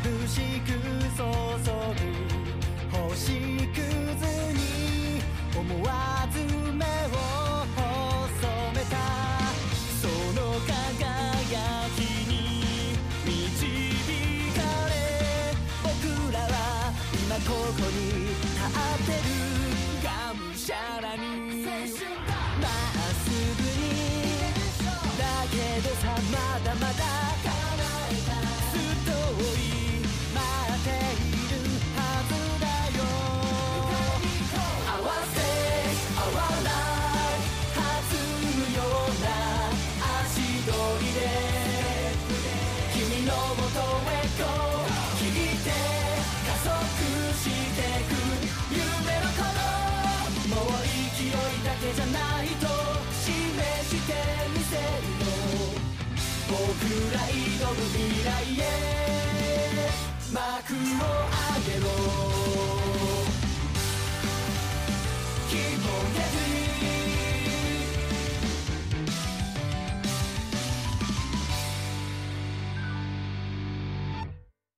眩しく注ぐ星屑に思わず目を細めた。その輝きに導かれ僕らは今ここに立ってる。がむしゃらに。青春だ。けじゃないと示してみせるよ。僕ら挑む未来へ。